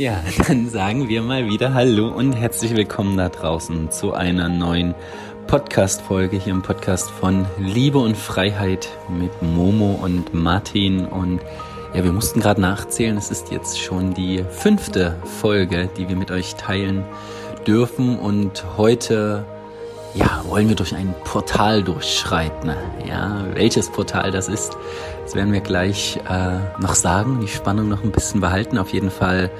Ja, dann sagen wir mal wieder Hallo und herzlich willkommen da draußen zu einer neuen Podcast-Folge hier im Podcast von Liebe und Freiheit mit Momo und Martin. Und ja, wir mussten gerade nachzählen. Es ist jetzt schon die fünfte Folge, die wir mit euch teilen dürfen. Und heute ja, wollen wir durch ein Portal durchschreiten. Ja, welches Portal das ist, das werden wir gleich äh, noch sagen, die Spannung noch ein bisschen behalten. Auf jeden Fall,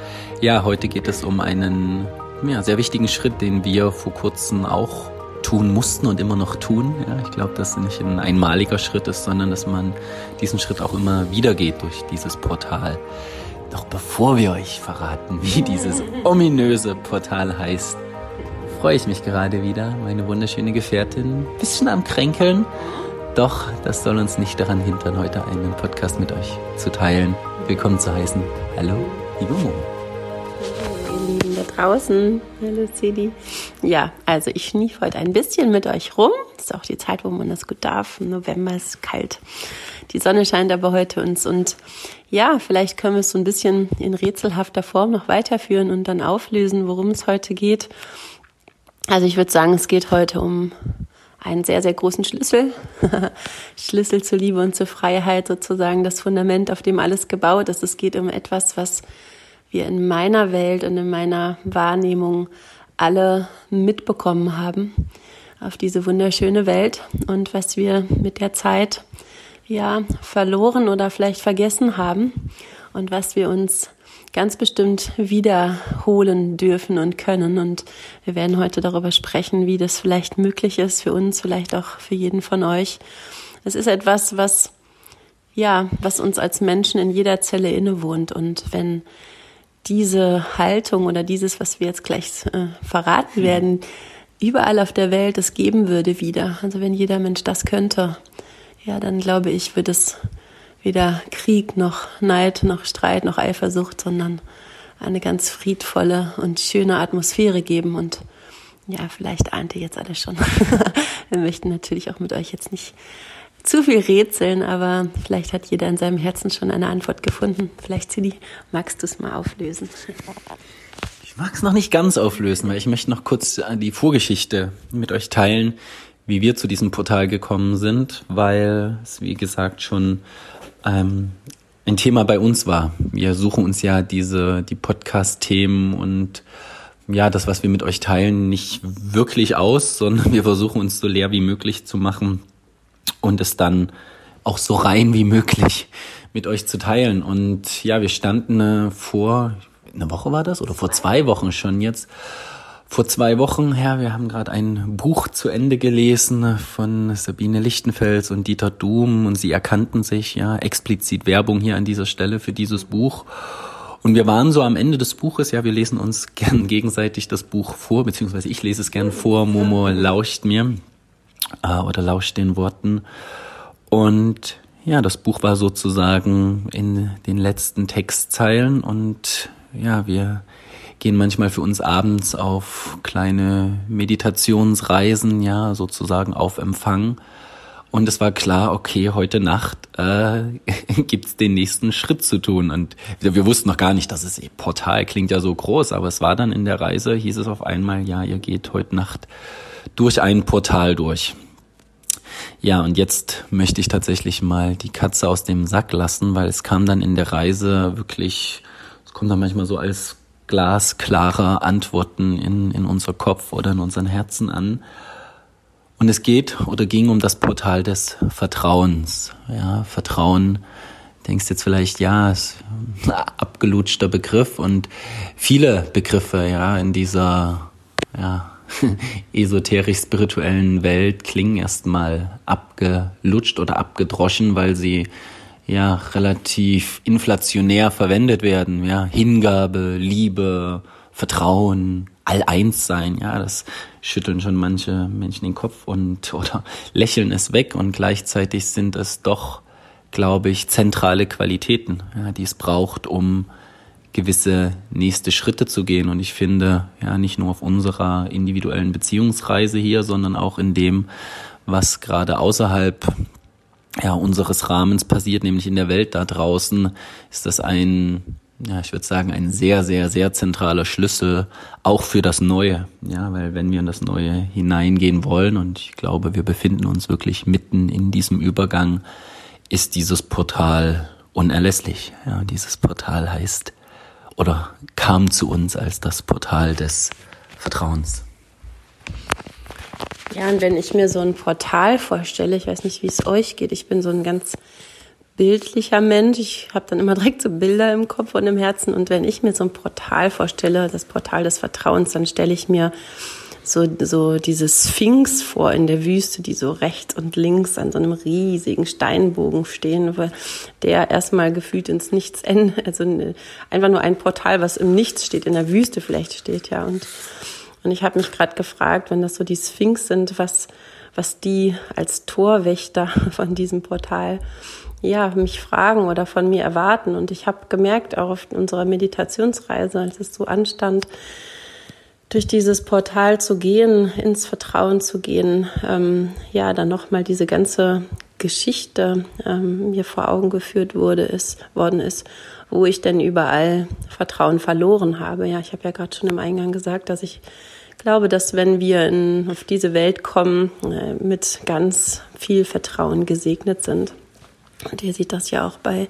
ja, heute geht es um einen ja, sehr wichtigen Schritt, den wir vor kurzem auch tun mussten und immer noch tun. Ja, ich glaube, dass es nicht ein einmaliger Schritt ist, sondern dass man diesen Schritt auch immer wieder geht durch dieses Portal. Doch bevor wir euch verraten, wie dieses ominöse Portal heißt, freue ich mich gerade wieder, meine wunderschöne Gefährtin, bisschen am Kränkeln. Doch das soll uns nicht daran hindern, heute einen Podcast mit euch zu teilen. Willkommen zu heißen. Hallo, liebe Mo. Hallo, ihr Lieben da draußen. Hallo, Cedi. Ja, also ich schnief heute ein bisschen mit euch rum. Ist auch die Zeit, wo man das gut darf. Im November ist kalt. Die Sonne scheint aber heute uns und ja, vielleicht können wir es so ein bisschen in rätselhafter Form noch weiterführen und dann auflösen, worum es heute geht. Also ich würde sagen, es geht heute um einen sehr, sehr großen Schlüssel. Schlüssel zur Liebe und zur Freiheit, sozusagen das Fundament, auf dem alles gebaut ist. Es geht um etwas, was wir in meiner Welt und in meiner Wahrnehmung alle mitbekommen haben auf diese wunderschöne Welt und was wir mit der Zeit ja verloren oder vielleicht vergessen haben und was wir uns ganz bestimmt wiederholen dürfen und können. Und wir werden heute darüber sprechen, wie das vielleicht möglich ist für uns, vielleicht auch für jeden von euch. Es ist etwas, was, ja, was uns als Menschen in jeder Zelle innewohnt. Und wenn diese Haltung oder dieses, was wir jetzt gleich äh, verraten werden, überall auf der Welt es geben würde wieder. Also wenn jeder Mensch das könnte, ja, dann glaube ich, wird es weder Krieg noch Neid noch Streit noch Eifersucht, sondern eine ganz friedvolle und schöne Atmosphäre geben. Und ja, vielleicht ahnt ihr jetzt alles schon. Wir möchten natürlich auch mit euch jetzt nicht zu viel rätseln, aber vielleicht hat jeder in seinem Herzen schon eine Antwort gefunden. Vielleicht, Cidi, magst du es mal auflösen? Ich mag es noch nicht ganz auflösen, weil ich möchte noch kurz die Vorgeschichte mit euch teilen, wie wir zu diesem Portal gekommen sind, weil es, wie gesagt, schon ähm, ein Thema bei uns war. Wir suchen uns ja diese, die Podcast-Themen und ja, das, was wir mit euch teilen, nicht wirklich aus, sondern wir versuchen uns so leer wie möglich zu machen und es dann auch so rein wie möglich mit euch zu teilen. Und ja, wir standen äh, vor, eine Woche war das oder vor zwei Wochen schon jetzt vor zwei Wochen her. Wir haben gerade ein Buch zu Ende gelesen von Sabine Lichtenfels und Dieter Doom und sie erkannten sich, ja, explizit Werbung hier an dieser Stelle für dieses Buch. Und wir waren so am Ende des Buches, ja, wir lesen uns gern gegenseitig das Buch vor, beziehungsweise ich lese es gern vor, Momo lauscht mir äh, oder lauscht den Worten. Und ja, das Buch war sozusagen in den letzten Textzeilen und ja, wir gehen manchmal für uns abends auf kleine Meditationsreisen, ja, sozusagen auf Empfang. Und es war klar, okay, heute Nacht äh, gibt's den nächsten Schritt zu tun. Und wir wussten noch gar nicht, dass es Portal klingt ja so groß, aber es war dann in der Reise, hieß es auf einmal, ja, ihr geht heute Nacht durch ein Portal durch. Ja, und jetzt möchte ich tatsächlich mal die Katze aus dem Sack lassen, weil es kam dann in der Reise wirklich, es kommt dann manchmal so als glasklare Antworten in, in unser Kopf oder in unseren Herzen an. Und es geht oder ging um das Portal des Vertrauens. Ja, Vertrauen, denkst jetzt vielleicht, ja, ist ein abgelutschter Begriff und viele Begriffe, ja, in dieser, ja, esoterisch-spirituellen Welt klingen erstmal abgelutscht oder abgedroschen, weil sie ja relativ inflationär verwendet werden. Ja, Hingabe, Liebe, Vertrauen, All-Eins-Sein. Ja, das schütteln schon manche Menschen den Kopf und oder lächeln es weg und gleichzeitig sind es doch, glaube ich, zentrale Qualitäten, ja, die es braucht, um gewisse nächste Schritte zu gehen. Und ich finde, ja, nicht nur auf unserer individuellen Beziehungsreise hier, sondern auch in dem, was gerade außerhalb ja, unseres Rahmens passiert, nämlich in der Welt da draußen, ist das ein ja, ich würde sagen, ein sehr, sehr, sehr zentraler Schlüssel auch für das Neue. Ja, weil wenn wir in das Neue hineingehen wollen und ich glaube, wir befinden uns wirklich mitten in diesem Übergang, ist dieses Portal unerlässlich. Ja, dieses Portal heißt oder kam zu uns als das Portal des Vertrauens. Ja, und wenn ich mir so ein Portal vorstelle, ich weiß nicht, wie es euch geht, ich bin so ein ganz bildlicher Mensch. Ich habe dann immer direkt so Bilder im Kopf und im Herzen. Und wenn ich mir so ein Portal vorstelle, das Portal des Vertrauens, dann stelle ich mir so, so diese Sphinx vor in der Wüste, die so rechts und links an so einem riesigen Steinbogen stehen, wo der erstmal gefühlt ins Nichts endet, also einfach nur ein Portal, was im Nichts steht, in der Wüste vielleicht steht, ja. Und, und ich habe mich gerade gefragt, wenn das so die Sphinx sind, was, was die als Torwächter von diesem Portal ja, mich fragen oder von mir erwarten. Und ich habe gemerkt, auch auf unserer Meditationsreise, als es so anstand, durch dieses Portal zu gehen, ins Vertrauen zu gehen, ähm, ja, dann nochmal diese ganze Geschichte ähm, mir vor Augen geführt wurde, ist, worden ist, wo ich denn überall Vertrauen verloren habe. Ja, ich habe ja gerade schon im Eingang gesagt, dass ich glaube, dass wenn wir in, auf diese Welt kommen, äh, mit ganz viel Vertrauen gesegnet sind. Und ihr seht das ja auch bei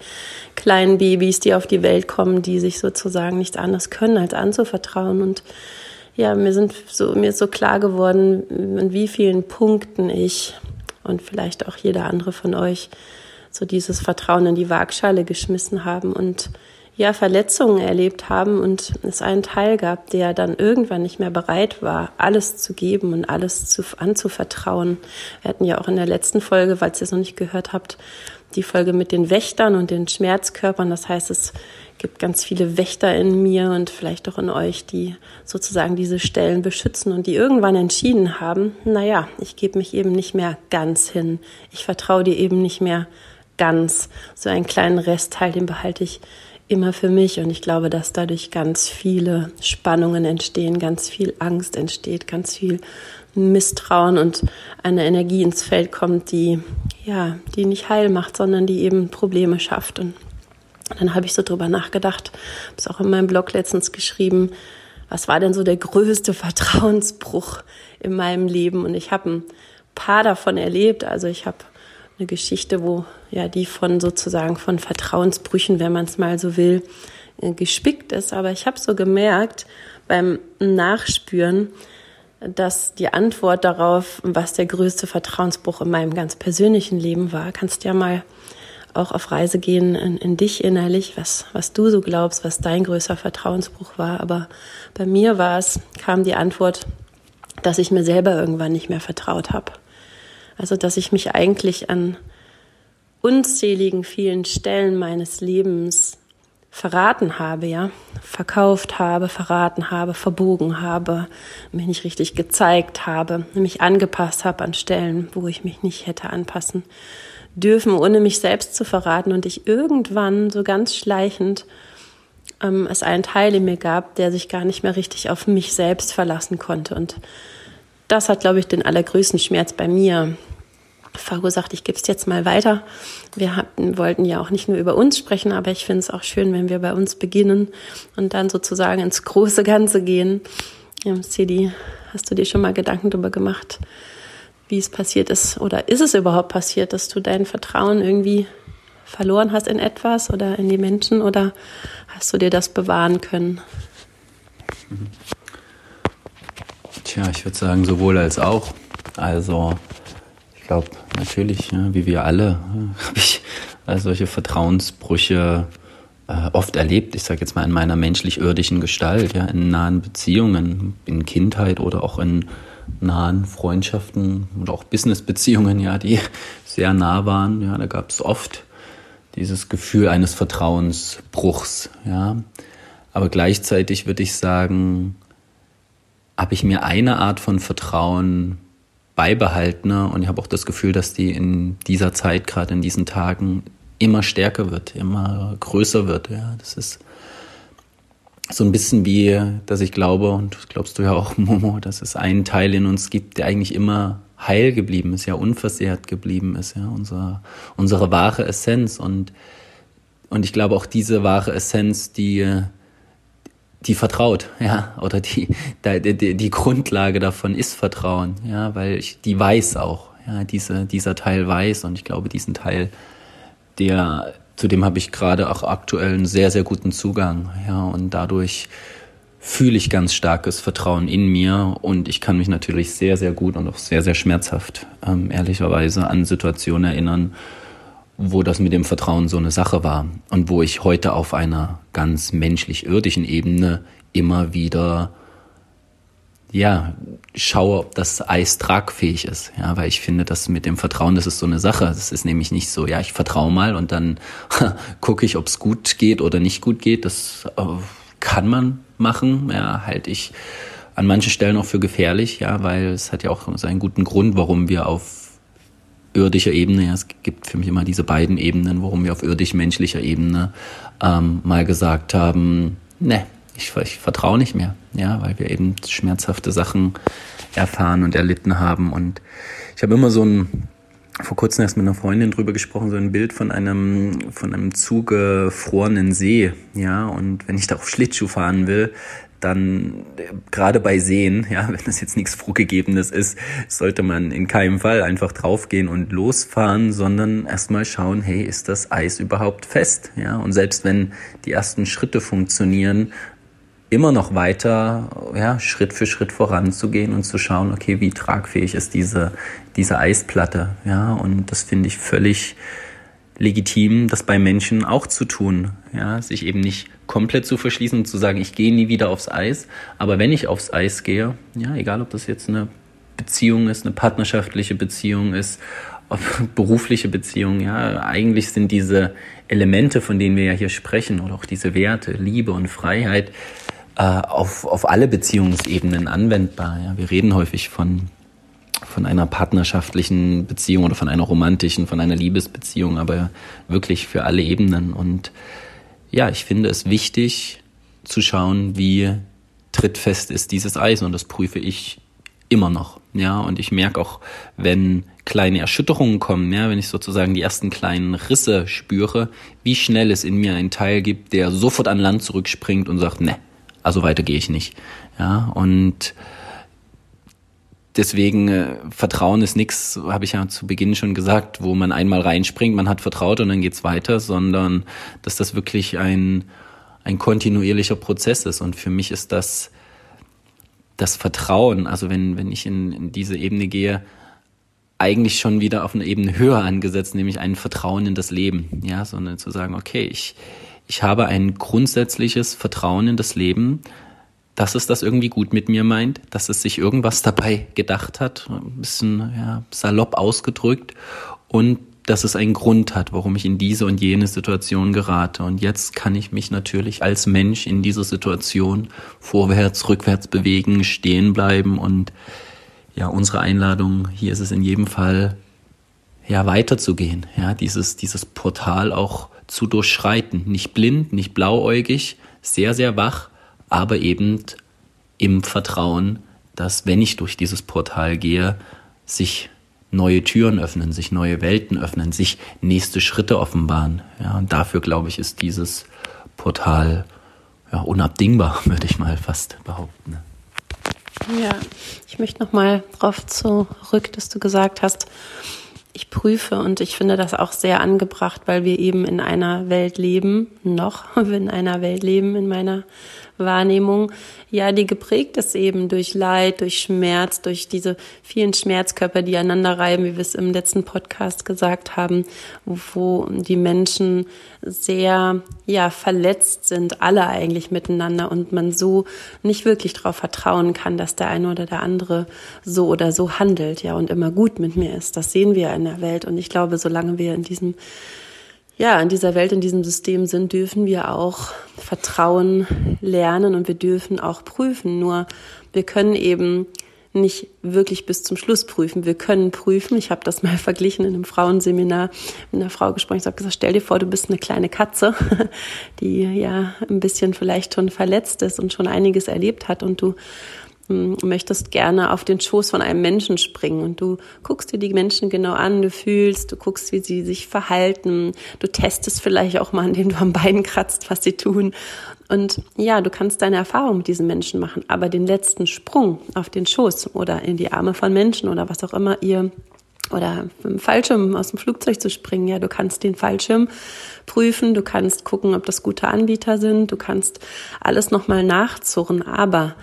kleinen Babys, die auf die Welt kommen, die sich sozusagen nichts anderes können, als anzuvertrauen. Und ja, mir sind so, mir ist so klar geworden, in wie vielen Punkten ich und vielleicht auch jeder andere von euch so dieses Vertrauen in die Waagschale geschmissen haben und ja, Verletzungen erlebt haben und es einen Teil gab, der dann irgendwann nicht mehr bereit war, alles zu geben und alles zu, anzuvertrauen. Wir hatten ja auch in der letzten Folge, falls ihr es noch nicht gehört habt, die Folge mit den Wächtern und den Schmerzkörpern. Das heißt, es gibt ganz viele Wächter in mir und vielleicht auch in euch, die sozusagen diese Stellen beschützen und die irgendwann entschieden haben, naja, ich gebe mich eben nicht mehr ganz hin. Ich vertraue dir eben nicht mehr ganz. So einen kleinen Restteil, den behalte ich immer für mich und ich glaube, dass dadurch ganz viele Spannungen entstehen, ganz viel Angst entsteht, ganz viel Misstrauen und eine Energie ins Feld kommt, die ja, die nicht heil macht, sondern die eben Probleme schafft und dann habe ich so drüber nachgedacht, habe es auch in meinem Blog letztens geschrieben, was war denn so der größte Vertrauensbruch in meinem Leben? Und ich habe ein paar davon erlebt. Also ich habe eine Geschichte, wo ja die von sozusagen von Vertrauensbrüchen, wenn man es mal so will, äh, gespickt ist. Aber ich habe so gemerkt beim Nachspüren, dass die Antwort darauf, was der größte Vertrauensbruch in meinem ganz persönlichen Leben war, kannst ja mal auch auf Reise gehen in, in dich innerlich, was, was du so glaubst, was dein größter Vertrauensbruch war. Aber bei mir war es, kam die Antwort, dass ich mir selber irgendwann nicht mehr vertraut habe. Also, dass ich mich eigentlich an unzähligen vielen Stellen meines Lebens verraten habe, ja, verkauft habe, verraten habe, verbogen habe, mich nicht richtig gezeigt habe, mich angepasst habe an Stellen, wo ich mich nicht hätte anpassen dürfen, ohne mich selbst zu verraten und ich irgendwann so ganz schleichend ähm, es einen Teil in mir gab, der sich gar nicht mehr richtig auf mich selbst verlassen konnte. Und das hat, glaube ich, den allergrößten Schmerz bei mir verursacht. Ich gebe es jetzt mal weiter. Wir hatten, wollten ja auch nicht nur über uns sprechen, aber ich finde es auch schön, wenn wir bei uns beginnen und dann sozusagen ins große Ganze gehen. Ja, Sidi, hast du dir schon mal Gedanken darüber gemacht, wie es passiert ist oder ist es überhaupt passiert, dass du dein Vertrauen irgendwie verloren hast in etwas oder in die Menschen oder hast du dir das bewahren können? Tja, ich würde sagen, sowohl als auch. Also, glaube, natürlich, ja, wie wir alle, ja, habe ich also solche Vertrauensbrüche äh, oft erlebt. Ich sage jetzt mal in meiner menschlich-irdischen Gestalt, ja, in nahen Beziehungen, in Kindheit oder auch in nahen Freundschaften oder auch Businessbeziehungen, ja, die sehr nah waren. Ja, da gab es oft dieses Gefühl eines Vertrauensbruchs, ja. Aber gleichzeitig würde ich sagen, habe ich mir eine Art von Vertrauen beibehalten und ich habe auch das Gefühl, dass die in dieser Zeit, gerade in diesen Tagen, immer stärker wird, immer größer wird. Ja, das ist so ein bisschen wie, dass ich glaube, und das glaubst du ja auch, Momo, dass es einen Teil in uns gibt, der eigentlich immer heil geblieben ist, ja unversehrt geblieben ist, ja, unsere, unsere wahre Essenz. Und und ich glaube auch diese wahre Essenz, die, die vertraut, ja, oder die, die, die Grundlage davon ist Vertrauen, ja, weil ich, die weiß auch, ja, diese, dieser Teil weiß und ich glaube, diesen Teil, der, zu dem habe ich gerade auch aktuell einen sehr, sehr guten Zugang, ja, und dadurch fühle ich ganz starkes Vertrauen in mir und ich kann mich natürlich sehr, sehr gut und auch sehr, sehr schmerzhaft, ähm, ehrlicherweise, an Situationen erinnern, wo das mit dem Vertrauen so eine Sache war und wo ich heute auf einer ganz menschlich-irdischen Ebene immer wieder ja, schaue, ob das Eis tragfähig ist. Ja, weil ich finde, dass mit dem Vertrauen, das ist so eine Sache. Das ist nämlich nicht so, ja, ich vertraue mal und dann gucke ich, ob es gut geht oder nicht gut geht. Das äh, kann man machen. Ja, halte ich an manchen Stellen auch für gefährlich, ja, weil es hat ja auch seinen guten Grund, warum wir auf irdischer Ebene, ja, es gibt für mich immer diese beiden Ebenen, warum wir auf irdisch-menschlicher Ebene ähm, mal gesagt haben, ne, ich, ich vertraue nicht mehr, ja, weil wir eben schmerzhafte Sachen erfahren und erlitten haben. Und ich habe immer so ein, vor kurzem erst mit einer Freundin drüber gesprochen, so ein Bild von einem, von einem zugefrorenen See, ja, und wenn ich da auf Schlittschuh fahren will, dann gerade bei Seen, ja, wenn das jetzt nichts Vorgegebenes ist, sollte man in keinem Fall einfach draufgehen und losfahren, sondern erstmal schauen, hey, ist das Eis überhaupt fest? Ja, und selbst wenn die ersten Schritte funktionieren, immer noch weiter, ja, Schritt für Schritt voranzugehen und zu schauen, okay, wie tragfähig ist diese, diese Eisplatte? Ja, und das finde ich völlig legitim, das bei Menschen auch zu tun. Ja, sich eben nicht komplett zu verschließen und zu sagen, ich gehe nie wieder aufs Eis. Aber wenn ich aufs Eis gehe, ja, egal ob das jetzt eine Beziehung ist, eine partnerschaftliche Beziehung ist, berufliche Beziehung, ja, eigentlich sind diese Elemente, von denen wir ja hier sprechen, oder auch diese Werte, Liebe und Freiheit, äh, auf, auf alle Beziehungsebenen anwendbar. Ja. Wir reden häufig von von einer partnerschaftlichen Beziehung oder von einer romantischen, von einer Liebesbeziehung, aber wirklich für alle Ebenen. Und ja, ich finde es wichtig zu schauen, wie trittfest ist dieses Eis und das prüfe ich immer noch. Ja, und ich merke auch, wenn kleine Erschütterungen kommen, ja, wenn ich sozusagen die ersten kleinen Risse spüre, wie schnell es in mir einen Teil gibt, der sofort an Land zurückspringt und sagt, ne, also weiter gehe ich nicht. Ja, und Deswegen äh, Vertrauen ist nichts, habe ich ja zu Beginn schon gesagt, wo man einmal reinspringt, man hat vertraut und dann geht's weiter, sondern dass das wirklich ein ein kontinuierlicher Prozess ist. Und für mich ist das das Vertrauen, also wenn wenn ich in, in diese Ebene gehe, eigentlich schon wieder auf eine Ebene höher angesetzt, nämlich ein Vertrauen in das Leben, ja, sondern zu sagen, okay, ich ich habe ein grundsätzliches Vertrauen in das Leben, dass es das irgendwie gut mit mir meint, dass es sich irgendwas dabei gedacht hat, ein bisschen ja, salopp ausgedrückt und dass es einen Grund hat, warum ich in diese und jene Situation gerate. Und jetzt kann ich mich natürlich als Mensch in dieser Situation vorwärts, rückwärts bewegen, stehen bleiben und ja, unsere Einladung hier ist es in jedem Fall ja weiterzugehen, ja, dieses dieses Portal auch zu durchschreiten, nicht blind, nicht blauäugig, sehr sehr wach, aber eben im Vertrauen, dass wenn ich durch dieses Portal gehe, sich neue Türen öffnen, sich neue Welten öffnen, sich nächste Schritte offenbaren. Ja, und dafür, glaube ich, ist dieses Portal ja, unabdingbar, würde ich mal fast behaupten. Ja, ich möchte noch mal darauf zurück, dass du gesagt hast, ich prüfe und ich finde das auch sehr angebracht, weil wir eben in einer Welt leben, noch in einer Welt leben, in meiner Wahrnehmung, ja, die geprägt ist eben durch Leid, durch Schmerz, durch diese vielen Schmerzkörper, die aneinander reiben, wie wir es im letzten Podcast gesagt haben, wo die Menschen sehr, ja, verletzt sind, alle eigentlich miteinander und man so nicht wirklich darauf vertrauen kann, dass der eine oder der andere so oder so handelt, ja, und immer gut mit mir ist. Das sehen wir in der Welt und ich glaube, solange wir in diesem ja, in dieser Welt, in diesem System sind, dürfen wir auch Vertrauen lernen und wir dürfen auch prüfen. Nur wir können eben nicht wirklich bis zum Schluss prüfen. Wir können prüfen. Ich habe das mal verglichen in einem Frauenseminar mit einer Frau gesprochen. Ich habe gesagt, stell dir vor, du bist eine kleine Katze, die ja ein bisschen vielleicht schon verletzt ist und schon einiges erlebt hat und du möchtest gerne auf den Schoß von einem Menschen springen und du guckst dir die Menschen genau an, du fühlst, du guckst, wie sie sich verhalten, du testest vielleicht auch mal, indem du am Bein kratzt, was sie tun. Und ja, du kannst deine Erfahrung mit diesen Menschen machen, aber den letzten Sprung auf den Schoß oder in die Arme von Menschen oder was auch immer ihr oder im Fallschirm aus dem Flugzeug zu springen. Ja, du kannst den Fallschirm prüfen, du kannst gucken, ob das gute Anbieter sind, du kannst alles nochmal nachzurren, aber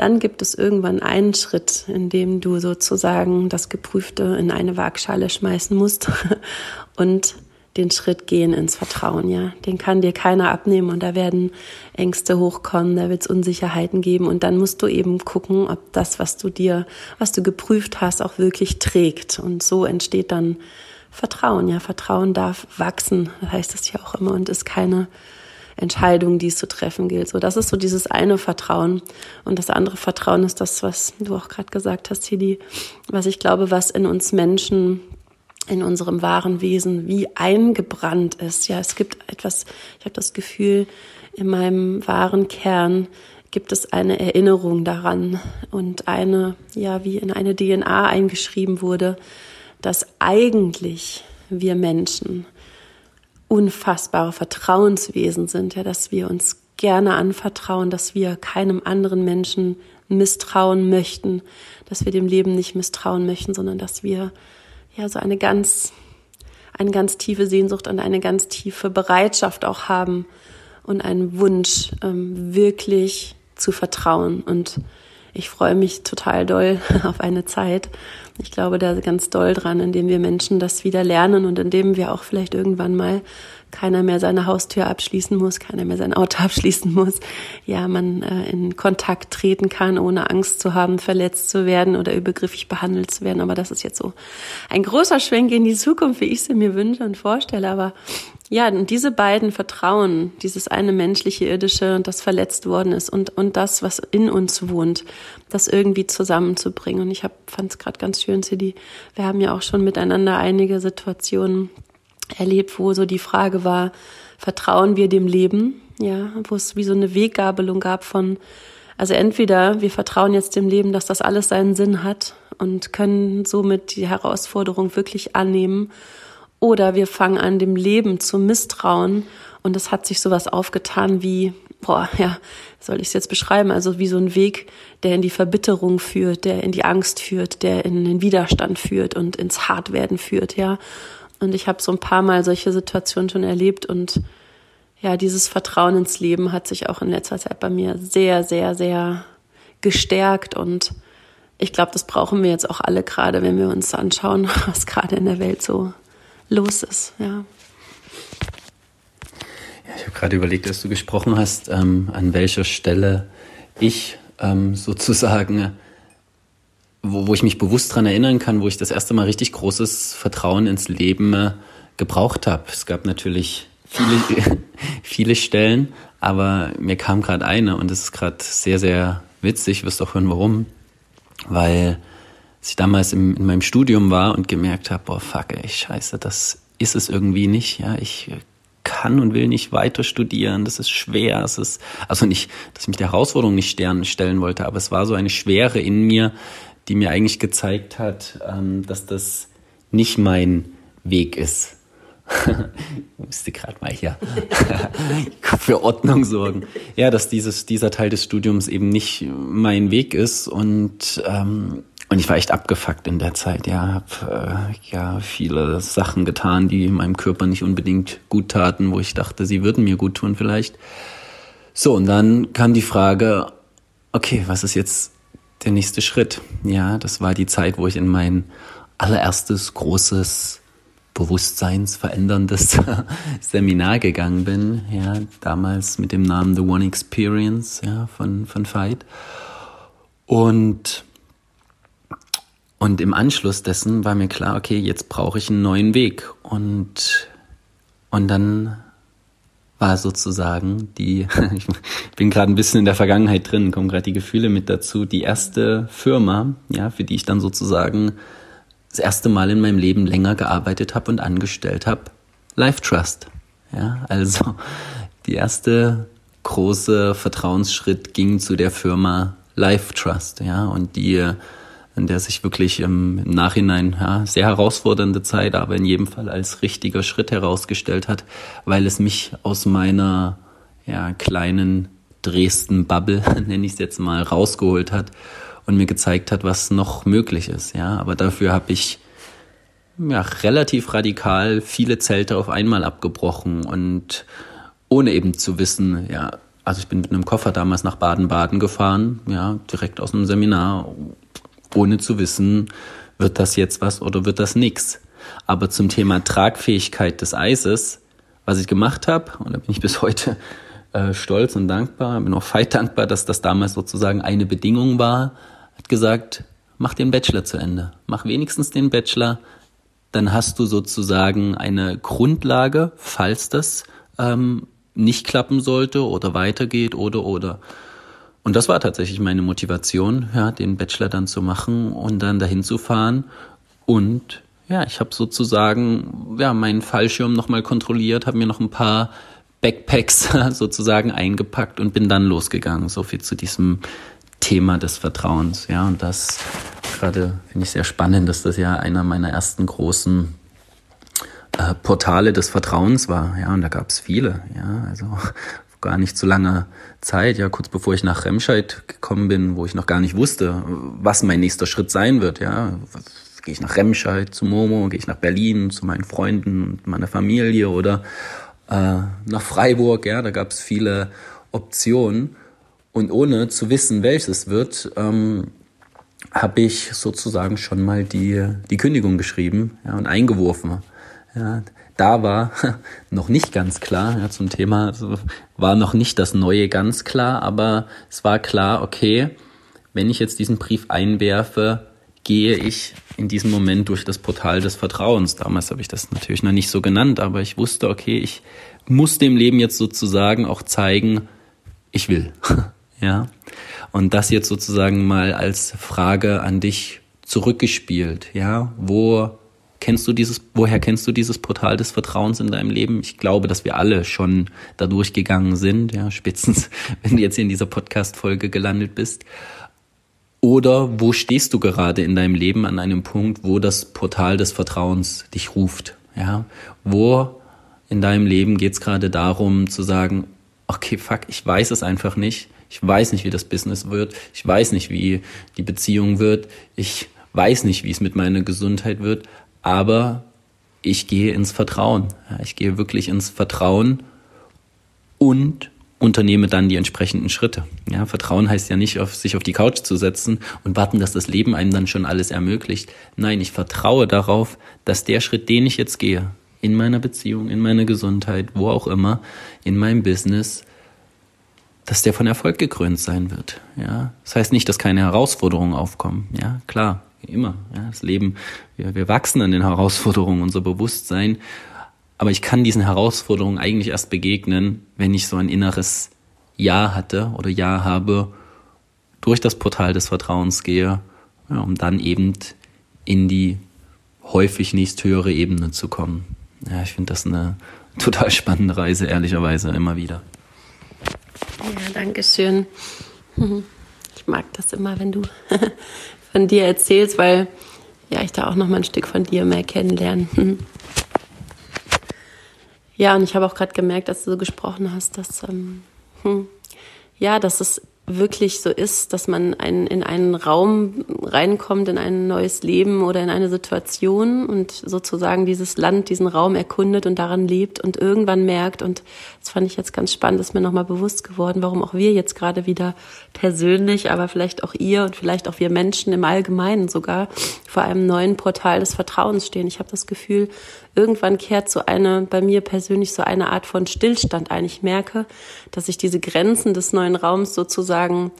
dann gibt es irgendwann einen Schritt, in dem du sozusagen das Geprüfte in eine Waagschale schmeißen musst und den Schritt gehen ins Vertrauen, ja. Den kann dir keiner abnehmen und da werden Ängste hochkommen, da wird es Unsicherheiten geben und dann musst du eben gucken, ob das, was du dir, was du geprüft hast, auch wirklich trägt. Und so entsteht dann Vertrauen, ja. Vertrauen darf wachsen, heißt es ja auch immer und ist keine Entscheidung, die es zu treffen gilt. So, das ist so dieses eine Vertrauen. Und das andere Vertrauen ist das, was du auch gerade gesagt hast, Hidi, was ich glaube, was in uns Menschen in unserem wahren Wesen wie eingebrannt ist. Ja, es gibt etwas, ich habe das Gefühl, in meinem wahren Kern gibt es eine Erinnerung daran und eine, ja, wie in eine DNA eingeschrieben wurde, dass eigentlich wir Menschen unfassbare Vertrauenswesen sind, ja, dass wir uns gerne anvertrauen, dass wir keinem anderen Menschen misstrauen möchten, dass wir dem Leben nicht misstrauen möchten, sondern dass wir ja so eine ganz, eine ganz tiefe Sehnsucht und eine ganz tiefe Bereitschaft auch haben und einen Wunsch, ähm, wirklich zu vertrauen. Und ich freue mich total doll auf eine Zeit. Ich glaube da ganz doll dran, indem wir Menschen das wieder lernen und indem wir auch vielleicht irgendwann mal keiner mehr seine Haustür abschließen muss, keiner mehr sein Auto abschließen muss. Ja, man äh, in Kontakt treten kann, ohne Angst zu haben, verletzt zu werden oder übergriffig behandelt zu werden. Aber das ist jetzt so ein großer Schwenk in die Zukunft, wie ich sie mir wünsche und vorstelle. Aber ja, und diese beiden Vertrauen, dieses eine menschliche, irdische, das verletzt worden ist und, und das, was in uns wohnt, das irgendwie zusammenzubringen. Und ich fand es gerade ganz schön, Sidi. Wir haben ja auch schon miteinander einige Situationen erlebt, wo so die Frage war, vertrauen wir dem Leben? Ja, wo es wie so eine Weggabelung gab von, also entweder wir vertrauen jetzt dem Leben, dass das alles seinen Sinn hat und können somit die Herausforderung wirklich annehmen, oder wir fangen an, dem Leben zu misstrauen und es hat sich sowas aufgetan wie, boah, ja, soll ich es jetzt beschreiben? Also wie so ein Weg, der in die Verbitterung führt, der in die Angst führt, der in den Widerstand führt und ins Hartwerden führt, ja. Und ich habe so ein paar Mal solche Situationen schon erlebt und ja, dieses Vertrauen ins Leben hat sich auch in letzter Zeit bei mir sehr, sehr, sehr gestärkt und ich glaube, das brauchen wir jetzt auch alle gerade, wenn wir uns anschauen, was gerade in der Welt so los ist, ja. Ja, ich habe gerade überlegt, dass du gesprochen hast, ähm, an welcher Stelle ich ähm, sozusagen wo, wo ich mich bewusst dran erinnern kann, wo ich das erste Mal richtig großes Vertrauen ins Leben äh, gebraucht habe. Es gab natürlich viele, viele Stellen, aber mir kam gerade eine und es ist gerade sehr, sehr witzig, wirst auch hören, warum. Weil ich damals im, in meinem Studium war und gemerkt habe, boah, fuck, ey, scheiße, das ist es irgendwie nicht. Ja, ich kann und will nicht weiter studieren. Das ist schwer. Es ist, also nicht, dass ich mich der Herausforderung nicht stellen wollte, aber es war so eine Schwere in mir, die mir eigentlich gezeigt hat, ähm, dass das nicht mein Weg ist. ich musste gerade mal hier für Ordnung sorgen. Ja, dass dieses, dieser Teil des Studiums eben nicht mein Weg ist und ähm, und ich war echt abgefuckt in der Zeit. Ja, habe äh, ja viele Sachen getan, die meinem Körper nicht unbedingt gut taten, wo ich dachte, sie würden mir gut tun vielleicht. So und dann kam die Frage, okay, was ist jetzt der nächste Schritt. Ja, das war die Zeit, wo ich in mein allererstes großes bewusstseinsveränderndes Seminar gegangen bin. Ja, damals mit dem Namen The One Experience ja, von, von Veit. Und, und im Anschluss dessen war mir klar, okay, jetzt brauche ich einen neuen Weg. Und, und dann war sozusagen die, ich bin gerade ein bisschen in der Vergangenheit drin, kommen gerade die Gefühle mit dazu, die erste Firma, ja, für die ich dann sozusagen das erste Mal in meinem Leben länger gearbeitet habe und angestellt habe, Life Trust. Ja, also die erste große Vertrauensschritt ging zu der Firma Life Trust, ja, und die, in der sich wirklich im, im Nachhinein ja, sehr herausfordernde Zeit, aber in jedem Fall als richtiger Schritt herausgestellt hat, weil es mich aus meiner ja, kleinen Dresden-Bubble, nenne ich es jetzt mal, rausgeholt hat und mir gezeigt hat, was noch möglich ist. Ja, aber dafür habe ich ja, relativ radikal viele Zelte auf einmal abgebrochen und ohne eben zu wissen, ja, also ich bin mit einem Koffer damals nach Baden-Baden gefahren, ja, direkt aus einem Seminar, ohne zu wissen, wird das jetzt was oder wird das nix. Aber zum Thema Tragfähigkeit des Eises, was ich gemacht habe, und da bin ich bis heute äh, stolz und dankbar, bin auch feit dankbar, dass das damals sozusagen eine Bedingung war, hat gesagt, mach den Bachelor zu Ende. Mach wenigstens den Bachelor, dann hast du sozusagen eine Grundlage, falls das ähm, nicht klappen sollte oder weitergeht oder oder. Und das war tatsächlich meine Motivation, ja, den Bachelor dann zu machen und dann dahin zu fahren. Und ja, ich habe sozusagen ja meinen Fallschirm nochmal kontrolliert, habe mir noch ein paar Backpacks sozusagen eingepackt und bin dann losgegangen. So viel zu diesem Thema des Vertrauens. Ja, und das gerade finde ich sehr spannend, dass das ja einer meiner ersten großen äh, Portale des Vertrauens war. Ja, und da gab es viele. Ja, also gar nicht so langer Zeit, ja, kurz bevor ich nach Remscheid gekommen bin, wo ich noch gar nicht wusste, was mein nächster Schritt sein wird. Ja, gehe ich nach Remscheid zu Momo, gehe ich nach Berlin zu meinen Freunden und meiner Familie oder äh, nach Freiburg. Ja, da gab es viele Optionen. Und ohne zu wissen, welches wird, ähm, habe ich sozusagen schon mal die, die Kündigung geschrieben ja, und eingeworfen. Ja, da war noch nicht ganz klar ja, zum Thema, also war noch nicht das Neue ganz klar, aber es war klar, okay, wenn ich jetzt diesen Brief einwerfe, gehe ich in diesem Moment durch das Portal des Vertrauens. Damals habe ich das natürlich noch nicht so genannt, aber ich wusste, okay, ich muss dem Leben jetzt sozusagen auch zeigen, ich will. ja. Und das jetzt sozusagen mal als Frage an dich zurückgespielt, ja. Wo kennst du dieses, woher kennst du dieses Portal des Vertrauens in deinem Leben? Ich glaube, dass wir alle schon da durchgegangen sind, ja, spätestens, wenn du jetzt in dieser Podcast-Folge gelandet bist. Oder wo stehst du gerade in deinem Leben an einem Punkt, wo das Portal des Vertrauens dich ruft? Ja, wo in deinem Leben geht es gerade darum zu sagen, okay, fuck, ich weiß es einfach nicht. Ich weiß nicht, wie das Business wird. Ich weiß nicht, wie die Beziehung wird. Ich weiß nicht, wie es mit meiner Gesundheit wird. Aber ich gehe ins Vertrauen. Ich gehe wirklich ins Vertrauen und unternehme dann die entsprechenden Schritte. Ja, Vertrauen heißt ja nicht, auf, sich auf die Couch zu setzen und warten, dass das Leben einem dann schon alles ermöglicht. Nein, ich vertraue darauf, dass der Schritt, den ich jetzt gehe, in meiner Beziehung, in meiner Gesundheit, wo auch immer, in meinem Business, dass der von Erfolg gekrönt sein wird. Ja, das heißt nicht, dass keine Herausforderungen aufkommen. Ja, klar, immer. Ja, das Leben, wir, wir wachsen an den Herausforderungen, unser Bewusstsein aber ich kann diesen Herausforderungen eigentlich erst begegnen, wenn ich so ein inneres Ja hatte oder Ja habe, durch das Portal des Vertrauens gehe, ja, um dann eben in die häufig nächsthöhere Ebene zu kommen. Ja, ich finde das eine total spannende Reise, ehrlicherweise, immer wieder. Ja, danke schön. Ich mag das immer, wenn du von dir erzählst, weil ja, ich da auch noch mal ein Stück von dir mehr kennenlerne. Ja, und ich habe auch gerade gemerkt, dass du so gesprochen hast, dass ähm, hm, ja, dass es wirklich so ist, dass man ein, in einen Raum reinkommt, in ein neues Leben oder in eine Situation und sozusagen dieses Land, diesen Raum erkundet und daran lebt und irgendwann merkt, und das fand ich jetzt ganz spannend, ist mir nochmal bewusst geworden, warum auch wir jetzt gerade wieder persönlich, aber vielleicht auch ihr und vielleicht auch wir Menschen im Allgemeinen sogar vor einem neuen Portal des Vertrauens stehen. Ich habe das Gefühl, irgendwann kehrt so eine, bei mir persönlich so eine Art von Stillstand ein. Ich merke, dass ich diese Grenzen des neuen Raums sozusagen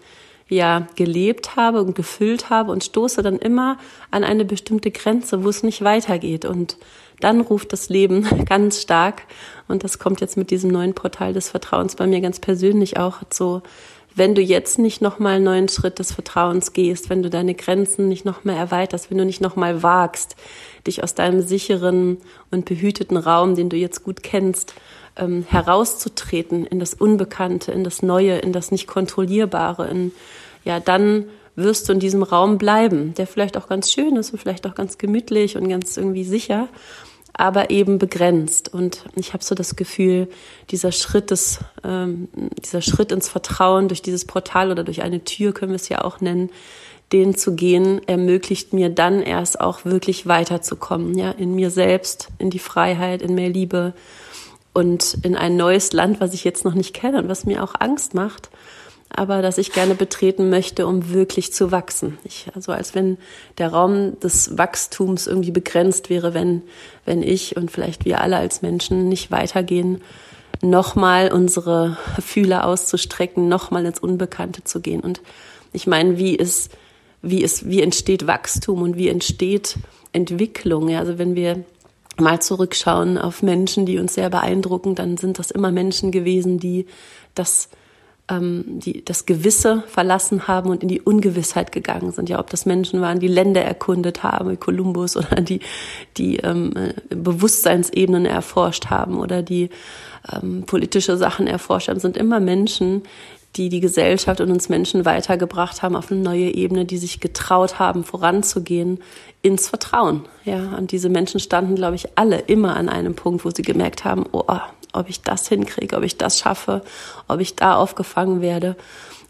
ja gelebt habe und gefüllt habe und stoße dann immer an eine bestimmte Grenze, wo es nicht weitergeht und dann ruft das Leben ganz stark und das kommt jetzt mit diesem neuen Portal des Vertrauens bei mir ganz persönlich auch so wenn du jetzt nicht nochmal einen neuen Schritt des Vertrauens gehst, wenn du deine Grenzen nicht nochmal erweiterst, wenn du nicht nochmal wagst, dich aus deinem sicheren und behüteten Raum, den du jetzt gut kennst, ähm, herauszutreten in das Unbekannte, in das Neue, in das nicht kontrollierbare, in ja, dann wirst du in diesem Raum bleiben, der vielleicht auch ganz schön ist und vielleicht auch ganz gemütlich und ganz irgendwie sicher, aber eben begrenzt. Und ich habe so das Gefühl, dieser Schritt des, ähm, dieser Schritt ins Vertrauen durch dieses Portal oder durch eine Tür können wir es ja auch nennen, den zu gehen, ermöglicht mir dann erst auch wirklich weiterzukommen, ja, in mir selbst, in die Freiheit, in mehr Liebe und in ein neues Land, was ich jetzt noch nicht kenne und was mir auch Angst macht aber das ich gerne betreten möchte, um wirklich zu wachsen. Ich, also als wenn der Raum des Wachstums irgendwie begrenzt wäre, wenn, wenn ich und vielleicht wir alle als Menschen nicht weitergehen, nochmal unsere Fühler auszustrecken, nochmal ins Unbekannte zu gehen. Und ich meine, wie ist, wie ist, wie entsteht Wachstum und wie entsteht Entwicklung? Ja, also wenn wir mal zurückschauen auf Menschen, die uns sehr beeindrucken, dann sind das immer Menschen gewesen, die das ähm, die das Gewisse verlassen haben und in die Ungewissheit gegangen sind. Ja, ob das Menschen waren, die Länder erkundet haben, wie Kolumbus, oder die, die ähm, äh, Bewusstseinsebenen erforscht haben oder die ähm, politische Sachen erforscht haben, sind immer Menschen, die die Gesellschaft und uns Menschen weitergebracht haben auf eine neue Ebene, die sich getraut haben, voranzugehen ins Vertrauen. Ja, und diese Menschen standen, glaube ich, alle immer an einem Punkt, wo sie gemerkt haben, oh, ob ich das hinkriege, ob ich das schaffe, ob ich da aufgefangen werde.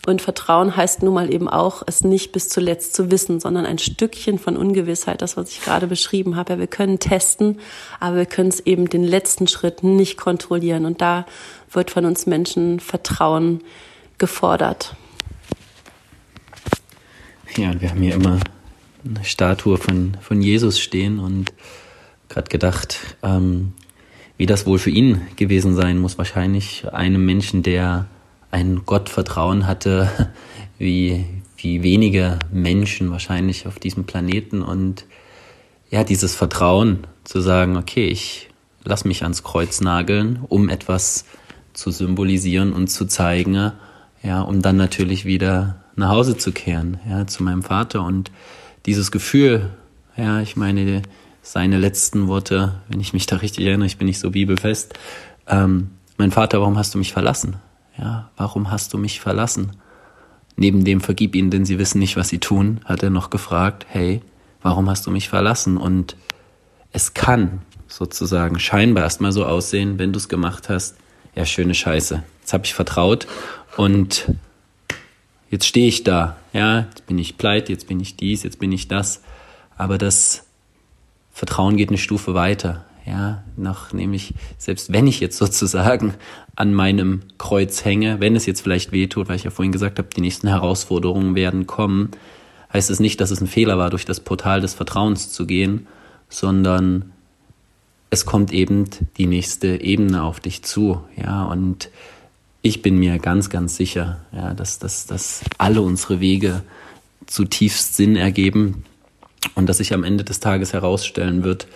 Und Vertrauen heißt nun mal eben auch, es nicht bis zuletzt zu wissen, sondern ein Stückchen von Ungewissheit, das, was ich gerade beschrieben habe. wir können testen, aber wir können es eben den letzten Schritt nicht kontrollieren. Und da wird von uns Menschen Vertrauen gefordert. Ja, und wir haben hier immer eine Statue von, von Jesus stehen und gerade gedacht, ähm, wie das wohl für ihn gewesen sein muss. Wahrscheinlich einem Menschen, der ein Gottvertrauen hatte, wie, wie wenige Menschen wahrscheinlich auf diesem Planeten. Und ja, dieses Vertrauen zu sagen, okay, ich lass mich ans Kreuz nageln, um etwas zu symbolisieren und zu zeigen, ja, um dann natürlich wieder nach Hause zu kehren, ja, zu meinem Vater. Und dieses Gefühl, ja, ich meine, seine letzten Worte, wenn ich mich da richtig erinnere, ich bin nicht so bibelfest, ähm, mein Vater, warum hast du mich verlassen? Ja, warum hast du mich verlassen? Neben dem vergib ihnen, denn sie wissen nicht, was sie tun, hat er noch gefragt, hey, warum hast du mich verlassen? Und es kann sozusagen scheinbar erstmal so aussehen, wenn du es gemacht hast, ja, schöne Scheiße. Jetzt habe ich vertraut und jetzt stehe ich da. Ja, jetzt bin ich pleite, jetzt bin ich dies, jetzt bin ich das. Aber das Vertrauen geht eine Stufe weiter. Ja, noch nämlich, selbst wenn ich jetzt sozusagen an meinem Kreuz hänge, wenn es jetzt vielleicht wehtut, weil ich ja vorhin gesagt habe, die nächsten Herausforderungen werden kommen, heißt es nicht, dass es ein Fehler war, durch das Portal des Vertrauens zu gehen, sondern es kommt eben die nächste Ebene auf dich zu. Ja, und ich bin mir ganz, ganz sicher, ja, dass, dass, dass alle unsere Wege zutiefst Sinn ergeben, und dass sich am Ende des Tages herausstellen wird,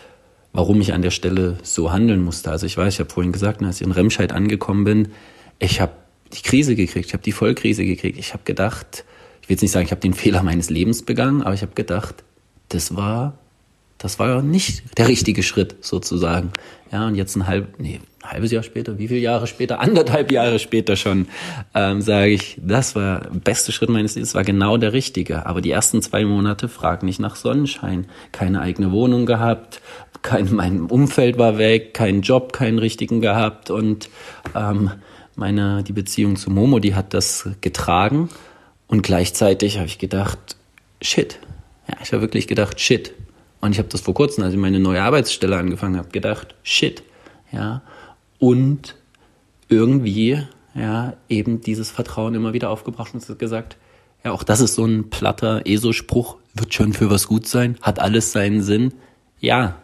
warum ich an der Stelle so handeln musste. Also ich weiß, ich habe vorhin gesagt, als ich in Remscheid angekommen bin, ich habe die Krise gekriegt, ich habe die Vollkrise gekriegt. Ich habe gedacht, ich will jetzt nicht sagen, ich habe den Fehler meines Lebens begangen, aber ich habe gedacht, das war das war nicht der richtige Schritt sozusagen. Ja, und jetzt ein halb, nee, ein halbes Jahr später, wie viele Jahre später, anderthalb Jahre später schon, ähm, sage ich, das war der beste Schritt meines Lebens, war genau der richtige. Aber die ersten zwei Monate frag nicht nach Sonnenschein. Keine eigene Wohnung gehabt, kein, mein Umfeld war weg, keinen Job, keinen richtigen gehabt und ähm, meine, die Beziehung zu Momo, die hat das getragen und gleichzeitig habe ich gedacht, shit. Ja, ich habe wirklich gedacht, shit, und ich habe das vor kurzem, als ich meine neue Arbeitsstelle angefangen habe, gedacht, shit, ja. Und irgendwie, ja, eben dieses Vertrauen immer wieder aufgebracht und gesagt, ja, auch das ist so ein platter ESO-Spruch, wird schon für was gut sein, hat alles seinen Sinn. Ja,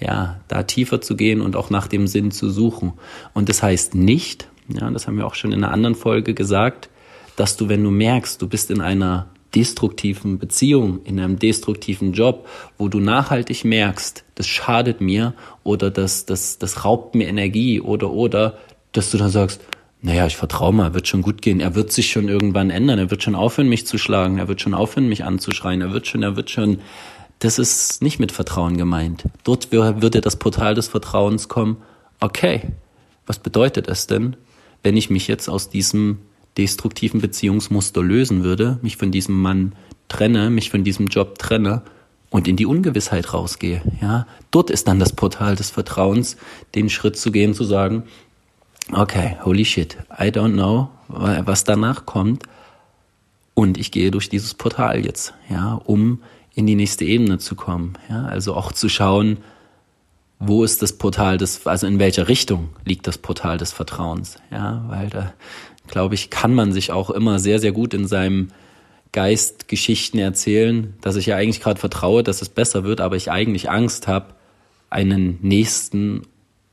ja, da tiefer zu gehen und auch nach dem Sinn zu suchen. Und das heißt nicht, ja, das haben wir auch schon in einer anderen Folge gesagt, dass du, wenn du merkst, du bist in einer destruktiven Beziehung, in einem destruktiven Job, wo du nachhaltig merkst, das schadet mir oder das, das, das raubt mir Energie oder, oder, dass du dann sagst, naja, ich vertraue mal, wird schon gut gehen. Er wird sich schon irgendwann ändern. Er wird schon aufhören, mich zu schlagen. Er wird schon aufhören, mich anzuschreien. Er wird schon, er wird schon. Das ist nicht mit Vertrauen gemeint. Dort würde das Portal des Vertrauens kommen. Okay, was bedeutet es denn, wenn ich mich jetzt aus diesem destruktiven Beziehungsmuster lösen würde, mich von diesem Mann trenne, mich von diesem Job trenne und in die Ungewissheit rausgehe. Ja, dort ist dann das Portal des Vertrauens, den Schritt zu gehen, zu sagen, okay, holy shit, I don't know, was danach kommt. Und ich gehe durch dieses Portal jetzt, ja, um in die nächste Ebene zu kommen. Ja, also auch zu schauen, wo ist das Portal des, also in welcher Richtung liegt das Portal des Vertrauens. Ja, weil da, glaube ich, kann man sich auch immer sehr, sehr gut in seinem Geist Geschichten erzählen, dass ich ja eigentlich gerade vertraue, dass es besser wird, aber ich eigentlich Angst habe, einen nächsten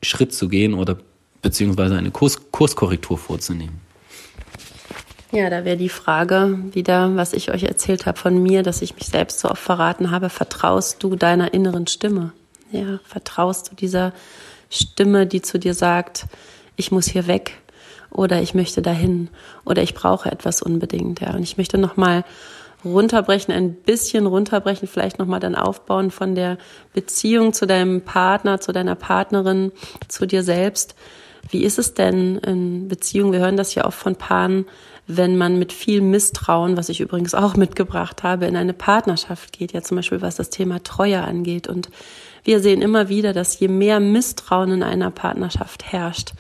Schritt zu gehen oder beziehungsweise eine Kurs Kurskorrektur vorzunehmen. Ja, da wäre die Frage wieder, was ich euch erzählt habe von mir, dass ich mich selbst so oft verraten habe. Vertraust du deiner inneren Stimme? Ja, vertraust du dieser Stimme, die zu dir sagt, ich muss hier weg oder ich möchte dahin oder ich brauche etwas unbedingt. Ja, und ich möchte noch mal runterbrechen, ein bisschen runterbrechen, vielleicht noch mal dann aufbauen von der Beziehung zu deinem Partner, zu deiner Partnerin, zu dir selbst. Wie ist es denn in Beziehung? Wir hören das ja oft von Paaren, wenn man mit viel Misstrauen, was ich übrigens auch mitgebracht habe, in eine Partnerschaft geht, ja zum Beispiel was das Thema Treue angeht. Und wir sehen immer wieder, dass je mehr Misstrauen in einer Partnerschaft herrscht,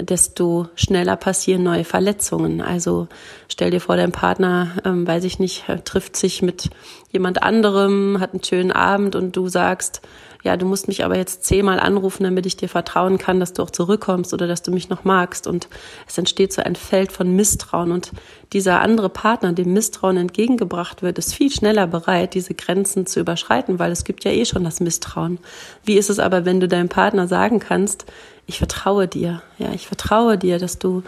desto schneller passieren neue Verletzungen. Also stell dir vor, dein Partner, ähm, weiß ich nicht, trifft sich mit jemand anderem, hat einen schönen Abend und du sagst, ja, du musst mich aber jetzt zehnmal anrufen, damit ich dir vertrauen kann, dass du auch zurückkommst oder dass du mich noch magst. Und es entsteht so ein Feld von Misstrauen. Und dieser andere Partner, dem Misstrauen entgegengebracht wird, ist viel schneller bereit, diese Grenzen zu überschreiten, weil es gibt ja eh schon das Misstrauen. Wie ist es aber, wenn du deinem Partner sagen kannst, ich vertraue dir, ja, ich vertraue dir, dass du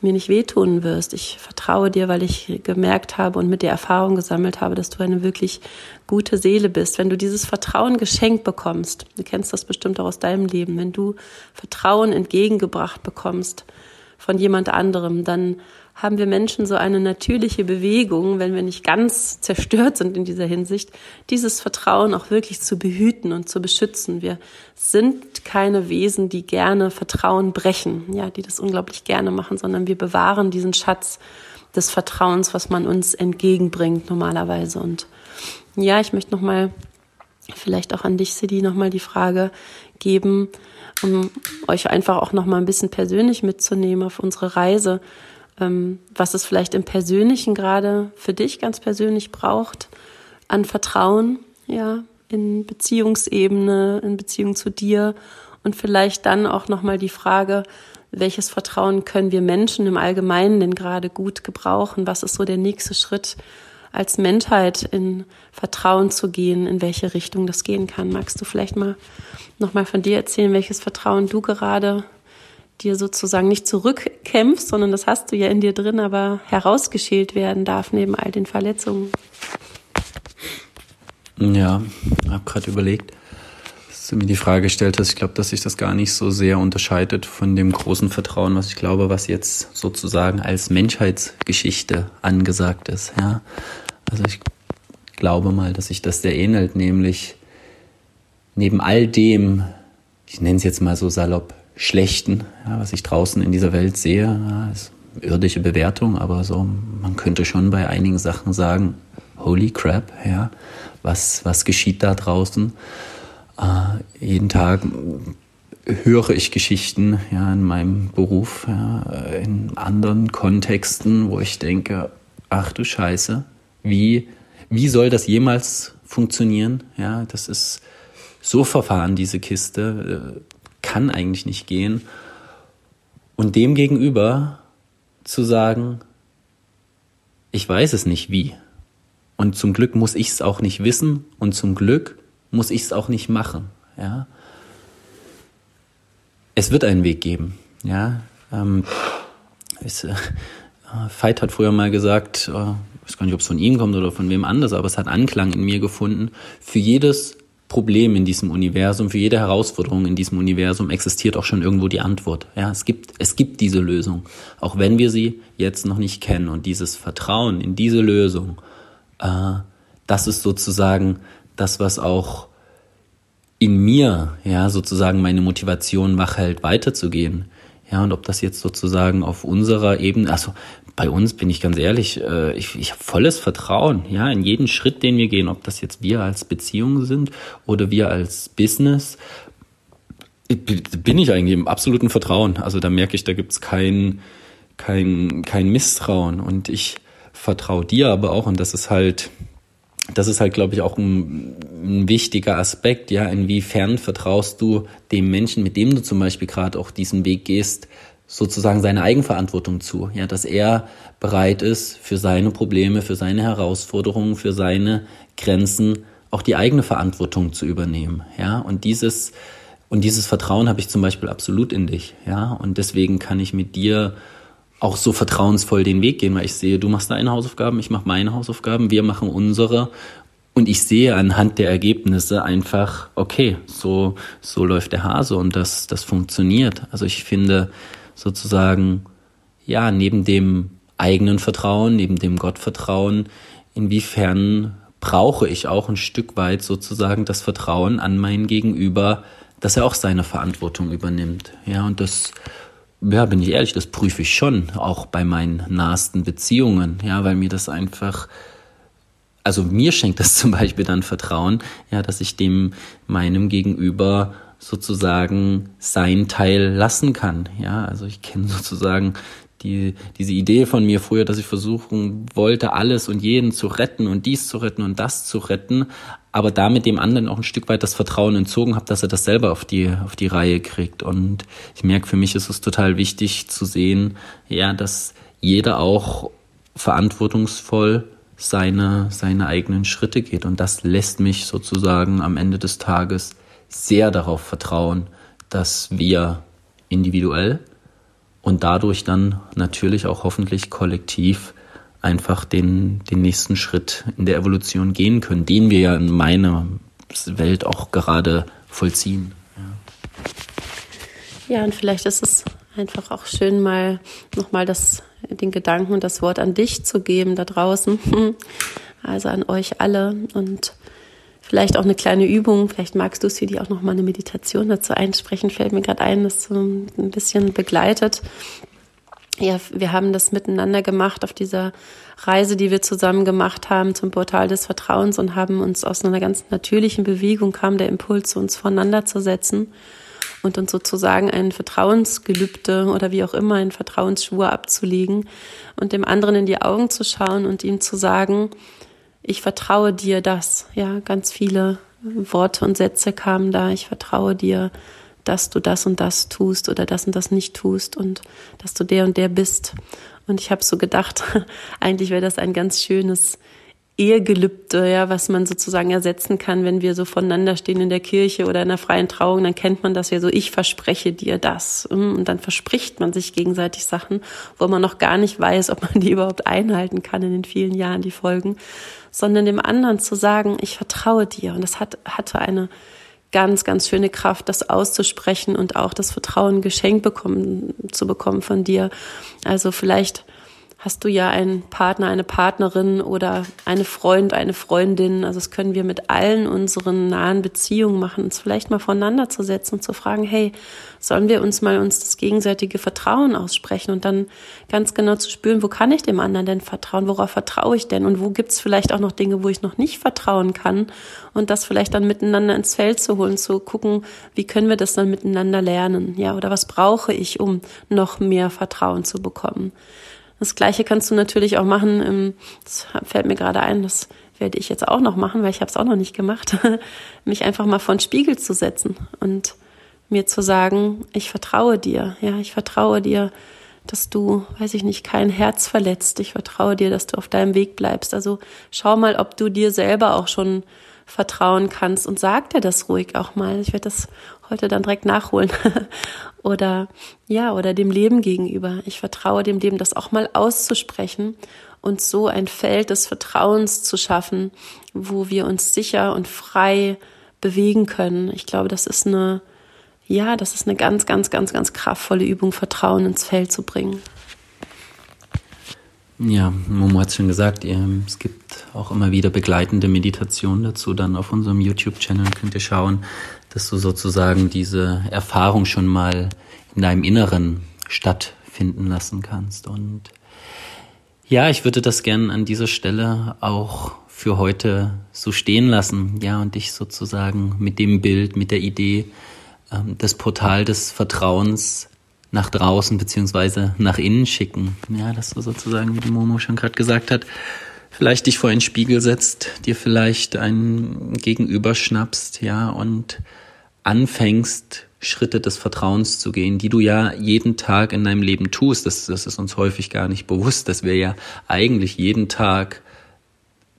mir nicht wehtun wirst. Ich vertraue dir, weil ich gemerkt habe und mit der Erfahrung gesammelt habe, dass du eine wirklich gute Seele bist. Wenn du dieses Vertrauen geschenkt bekommst, du kennst das bestimmt auch aus deinem Leben, wenn du Vertrauen entgegengebracht bekommst von jemand anderem, dann haben wir Menschen so eine natürliche Bewegung, wenn wir nicht ganz zerstört sind in dieser Hinsicht, dieses Vertrauen auch wirklich zu behüten und zu beschützen. Wir sind keine Wesen, die gerne Vertrauen brechen, ja, die das unglaublich gerne machen, sondern wir bewahren diesen Schatz des Vertrauens, was man uns entgegenbringt normalerweise. Und ja, ich möchte nochmal vielleicht auch an dich, Sidi, nochmal die Frage geben, um euch einfach auch nochmal ein bisschen persönlich mitzunehmen auf unsere Reise was es vielleicht im Persönlichen gerade für dich ganz persönlich braucht an Vertrauen, ja, in Beziehungsebene, in Beziehung zu dir und vielleicht dann auch nochmal die Frage, welches Vertrauen können wir Menschen im Allgemeinen denn gerade gut gebrauchen? Was ist so der nächste Schritt als Menschheit in Vertrauen zu gehen, in welche Richtung das gehen kann? Magst du vielleicht mal nochmal von dir erzählen, welches Vertrauen du gerade dir sozusagen nicht zurückkämpfst, sondern das hast du ja in dir drin, aber herausgeschält werden darf neben all den Verletzungen. Ja, habe gerade überlegt, dass du mir die Frage gestellt hast. Ich glaube, dass sich das gar nicht so sehr unterscheidet von dem großen Vertrauen, was ich glaube, was jetzt sozusagen als Menschheitsgeschichte angesagt ist. Ja, also ich glaube mal, dass sich das sehr ähnelt, nämlich neben all dem, ich nenne es jetzt mal so salopp, Schlechten, ja, was ich draußen in dieser Welt sehe, ja, ist irdische Bewertung, aber so, man könnte schon bei einigen Sachen sagen, holy crap, ja, was, was geschieht da draußen? Äh, jeden Tag höre ich Geschichten ja, in meinem Beruf, ja, in anderen Kontexten, wo ich denke, ach du Scheiße, wie, wie soll das jemals funktionieren? Ja, das ist so verfahren, diese Kiste kann eigentlich nicht gehen. Und dem gegenüber zu sagen, ich weiß es nicht wie. Und zum Glück muss ich es auch nicht wissen und zum Glück muss ich es auch nicht machen. Ja? Es wird einen Weg geben. Ja? Ähm, es, äh, Veit hat früher mal gesagt, äh, ich weiß gar nicht, ob es von ihm kommt oder von wem anders, aber es hat Anklang in mir gefunden. Für jedes Problem in diesem Universum, für jede Herausforderung in diesem Universum existiert auch schon irgendwo die Antwort. Ja, es gibt, es gibt diese Lösung, auch wenn wir sie jetzt noch nicht kennen. Und dieses Vertrauen in diese Lösung, äh, das ist sozusagen das, was auch in mir, ja, sozusagen meine Motivation wach hält, weiterzugehen. Ja, und ob das jetzt sozusagen auf unserer Ebene, also bei uns bin ich ganz ehrlich, äh, ich, ich habe volles Vertrauen, ja, in jeden Schritt, den wir gehen, ob das jetzt wir als Beziehung sind oder wir als Business, bin ich eigentlich im absoluten Vertrauen. Also da merke ich, da gibt's kein, kein, kein Misstrauen. Und ich vertraue dir aber auch, und das ist halt, das ist halt, glaube ich, auch ein, ein, wichtiger Aspekt, ja, inwiefern vertraust du dem Menschen, mit dem du zum Beispiel gerade auch diesen Weg gehst, sozusagen seine Eigenverantwortung zu, ja, dass er bereit ist, für seine Probleme, für seine Herausforderungen, für seine Grenzen auch die eigene Verantwortung zu übernehmen, ja, und dieses, und dieses Vertrauen habe ich zum Beispiel absolut in dich, ja, und deswegen kann ich mit dir auch so vertrauensvoll den Weg gehen, weil ich sehe, du machst deine Hausaufgaben, ich mache meine Hausaufgaben, wir machen unsere und ich sehe anhand der Ergebnisse einfach, okay, so, so läuft der Hase und das, das funktioniert. Also ich finde sozusagen, ja, neben dem eigenen Vertrauen, neben dem Gottvertrauen, inwiefern brauche ich auch ein Stück weit sozusagen das Vertrauen an mein Gegenüber, dass er auch seine Verantwortung übernimmt. Ja, und das, ja, bin ich ehrlich, das prüfe ich schon, auch bei meinen nahesten Beziehungen, ja, weil mir das einfach, also mir schenkt das zum Beispiel dann Vertrauen, ja, dass ich dem meinem Gegenüber sozusagen sein Teil lassen kann, ja, also ich kenne sozusagen die, diese Idee von mir früher, dass ich versuchen wollte, alles und jeden zu retten und dies zu retten und das zu retten, aber damit dem anderen auch ein Stück weit das Vertrauen entzogen habe, dass er das selber auf die, auf die Reihe kriegt. Und ich merke, für mich ist es total wichtig zu sehen, ja, dass jeder auch verantwortungsvoll seine, seine eigenen Schritte geht. Und das lässt mich sozusagen am Ende des Tages sehr darauf vertrauen, dass wir individuell und dadurch dann natürlich auch hoffentlich kollektiv einfach den, den nächsten Schritt in der Evolution gehen können, den wir ja in meiner Welt auch gerade vollziehen. Ja, ja und vielleicht ist es einfach auch schön, mal nochmal das, den Gedanken und das Wort an dich zu geben da draußen. Also an euch alle und vielleicht auch eine kleine Übung. Vielleicht magst du, Sidi, auch noch mal eine Meditation dazu einsprechen. Fällt mir gerade ein, das so ein bisschen begleitet. Ja, wir haben das miteinander gemacht auf dieser Reise, die wir zusammen gemacht haben zum Portal des Vertrauens und haben uns aus einer ganz natürlichen Bewegung kam der Impuls, uns voneinander zu setzen und uns sozusagen ein Vertrauensgelübde oder wie auch immer ein Vertrauensschwur abzulegen und dem anderen in die Augen zu schauen und ihm zu sagen, ich vertraue dir das. Ja, ganz viele Worte und Sätze kamen da. Ich vertraue dir, dass du das und das tust oder das und das nicht tust und dass du der und der bist. Und ich habe so gedacht, eigentlich wäre das ein ganz schönes Ehegelübde, ja, was man sozusagen ersetzen kann, wenn wir so voneinander stehen in der Kirche oder in einer freien Trauung, dann kennt man das ja so, ich verspreche dir das. Und dann verspricht man sich gegenseitig Sachen, wo man noch gar nicht weiß, ob man die überhaupt einhalten kann in den vielen Jahren, die folgen, sondern dem anderen zu sagen, ich vertraue dir. Und das hat, hatte eine ganz, ganz schöne Kraft, das auszusprechen und auch das Vertrauen geschenkt bekommen, zu bekommen von dir. Also vielleicht hast du ja einen Partner, eine Partnerin oder eine Freund, eine Freundin. Also das können wir mit allen unseren nahen Beziehungen machen, uns vielleicht mal voneinander zu setzen und zu fragen, hey, sollen wir uns mal uns das gegenseitige Vertrauen aussprechen und dann ganz genau zu spüren, wo kann ich dem anderen denn vertrauen, worauf vertraue ich denn und wo gibt's vielleicht auch noch Dinge, wo ich noch nicht vertrauen kann und das vielleicht dann miteinander ins Feld zu holen, zu gucken, wie können wir das dann miteinander lernen, ja, oder was brauche ich, um noch mehr Vertrauen zu bekommen. Das Gleiche kannst du natürlich auch machen. Ähm, das fällt mir gerade ein, das werde ich jetzt auch noch machen, weil ich habe es auch noch nicht gemacht, mich einfach mal vor den Spiegel zu setzen und mir zu sagen, ich vertraue dir, ja, ich vertraue dir, dass du, weiß ich nicht, kein Herz verletzt. Ich vertraue dir, dass du auf deinem Weg bleibst. Also schau mal, ob du dir selber auch schon vertrauen kannst und sag dir das ruhig auch mal. Ich werde das heute dann direkt nachholen. oder ja, oder dem Leben gegenüber. Ich vertraue dem Leben, das auch mal auszusprechen und so ein Feld des Vertrauens zu schaffen, wo wir uns sicher und frei bewegen können. Ich glaube, das ist eine, ja, das ist eine ganz, ganz, ganz, ganz kraftvolle Übung, Vertrauen ins Feld zu bringen. Ja, Momo hat es schon gesagt, es gibt auch immer wieder begleitende Meditationen dazu. Dann auf unserem YouTube-Channel könnt ihr schauen, dass du sozusagen diese Erfahrung schon mal in deinem Inneren stattfinden lassen kannst. Und Ja, ich würde das gern an dieser Stelle auch für heute so stehen lassen, ja, und dich sozusagen mit dem Bild, mit der Idee, ähm, das Portal des Vertrauens nach draußen beziehungsweise nach innen schicken. Ja, dass du sozusagen, wie die Momo schon gerade gesagt hat, vielleicht dich vor einen Spiegel setzt, dir vielleicht ein Gegenüber schnappst, ja, und anfängst, Schritte des Vertrauens zu gehen, die du ja jeden Tag in deinem Leben tust. Das, das ist uns häufig gar nicht bewusst, dass wir ja eigentlich jeden Tag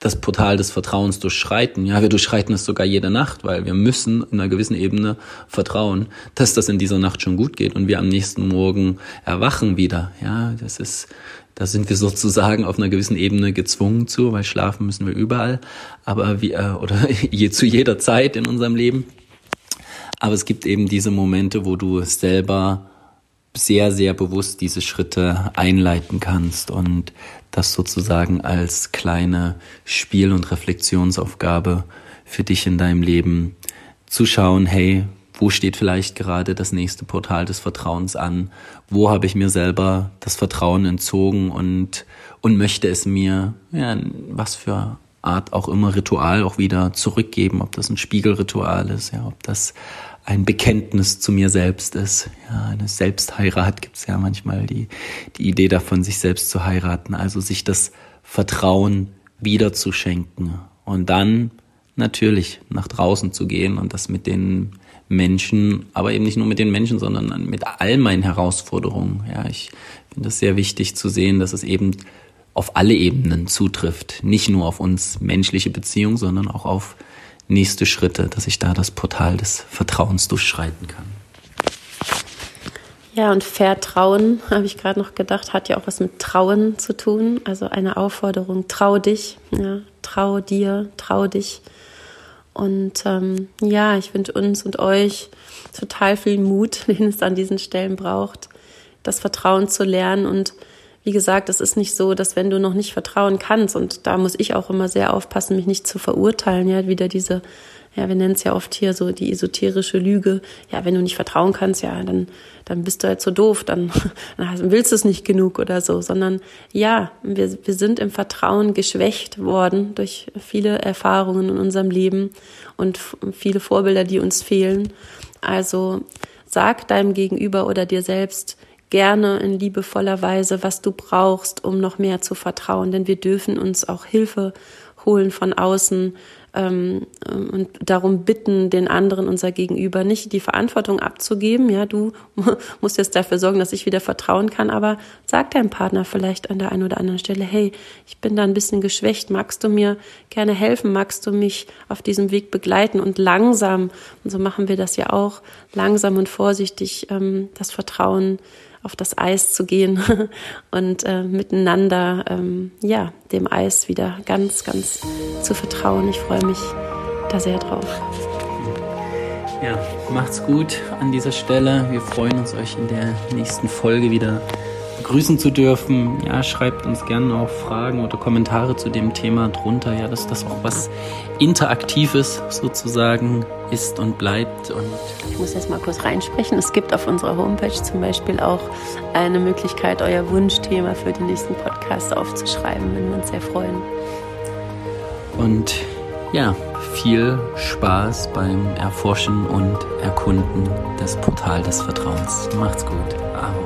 das Portal des Vertrauens durchschreiten. Ja, wir durchschreiten es sogar jede Nacht, weil wir müssen in einer gewissen Ebene vertrauen, dass das in dieser Nacht schon gut geht und wir am nächsten Morgen erwachen wieder. Ja, das ist, da sind wir sozusagen auf einer gewissen Ebene gezwungen zu, weil schlafen müssen wir überall, aber wir, oder je zu jeder Zeit in unserem Leben. Aber es gibt eben diese Momente, wo du selber sehr, sehr bewusst diese Schritte einleiten kannst und das sozusagen als kleine Spiel- und Reflexionsaufgabe für dich in deinem Leben zu schauen, hey, wo steht vielleicht gerade das nächste Portal des Vertrauens an? Wo habe ich mir selber das Vertrauen entzogen und, und möchte es mir, ja, was für Art auch immer Ritual auch wieder zurückgeben, ob das ein Spiegelritual ist, ja, ob das ein Bekenntnis zu mir selbst ist. Ja, eine Selbstheirat gibt es ja manchmal die, die Idee davon, sich selbst zu heiraten, also sich das Vertrauen wieder zu schenken und dann natürlich nach draußen zu gehen und das mit den Menschen, aber eben nicht nur mit den Menschen, sondern mit all meinen Herausforderungen. Ja, ich finde es sehr wichtig zu sehen, dass es eben auf alle Ebenen zutrifft, nicht nur auf uns menschliche Beziehungen, sondern auch auf nächste Schritte, dass ich da das Portal des Vertrauens durchschreiten kann. Ja, und Vertrauen, habe ich gerade noch gedacht, hat ja auch was mit Trauen zu tun. Also eine Aufforderung, trau dich, ja, trau dir, trau dich. Und ähm, ja, ich wünsche uns und euch total viel Mut, den es an diesen Stellen braucht, das Vertrauen zu lernen und wie gesagt, es ist nicht so, dass wenn du noch nicht vertrauen kannst, und da muss ich auch immer sehr aufpassen, mich nicht zu verurteilen, ja, wieder diese, ja, wir nennen es ja oft hier so die esoterische Lüge, ja, wenn du nicht vertrauen kannst, ja, dann, dann bist du halt so doof, dann, dann willst du es nicht genug oder so, sondern ja, wir, wir sind im Vertrauen geschwächt worden durch viele Erfahrungen in unserem Leben und viele Vorbilder, die uns fehlen. Also sag deinem Gegenüber oder dir selbst, gerne in liebevoller Weise, was du brauchst, um noch mehr zu vertrauen. Denn wir dürfen uns auch Hilfe holen von außen ähm, und darum bitten, den anderen, unser Gegenüber, nicht die Verantwortung abzugeben. Ja, du musst jetzt dafür sorgen, dass ich wieder vertrauen kann, aber sag deinem Partner vielleicht an der einen oder anderen Stelle, hey, ich bin da ein bisschen geschwächt, magst du mir gerne helfen, magst du mich auf diesem Weg begleiten und langsam, und so machen wir das ja auch, langsam und vorsichtig ähm, das Vertrauen auf das Eis zu gehen und äh, miteinander ähm, ja dem Eis wieder ganz, ganz zu vertrauen. Ich freue mich da sehr drauf. Ja, macht's gut an dieser Stelle. Wir freuen uns, euch in der nächsten Folge wieder begrüßen zu dürfen. Ja, schreibt uns gerne auch Fragen oder Kommentare zu dem Thema drunter. Ja, dass das auch was Interaktives sozusagen ist und bleibt. Und ich muss jetzt mal kurz reinsprechen. Es gibt auf unserer Homepage zum Beispiel auch eine Möglichkeit, euer Wunschthema für den nächsten Podcast aufzuschreiben, wenn wir uns sehr freuen. Und ja, viel Spaß beim Erforschen und Erkunden des Portal des Vertrauens. Macht's gut. Amen.